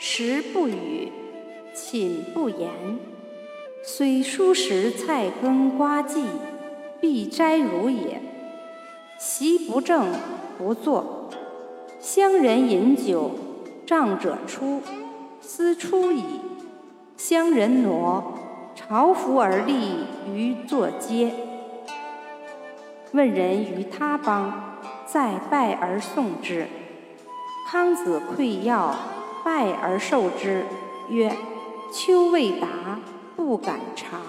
食不语，寝不言。虽蔬食菜羹瓜蓟，必摘如也。席不正，不坐。乡人饮酒，仗者出，斯出矣。乡人挪，朝服而立于坐阶。问人于他邦，再拜而送之。康子馈要，拜而受之，曰：“丘未达，不敢尝。”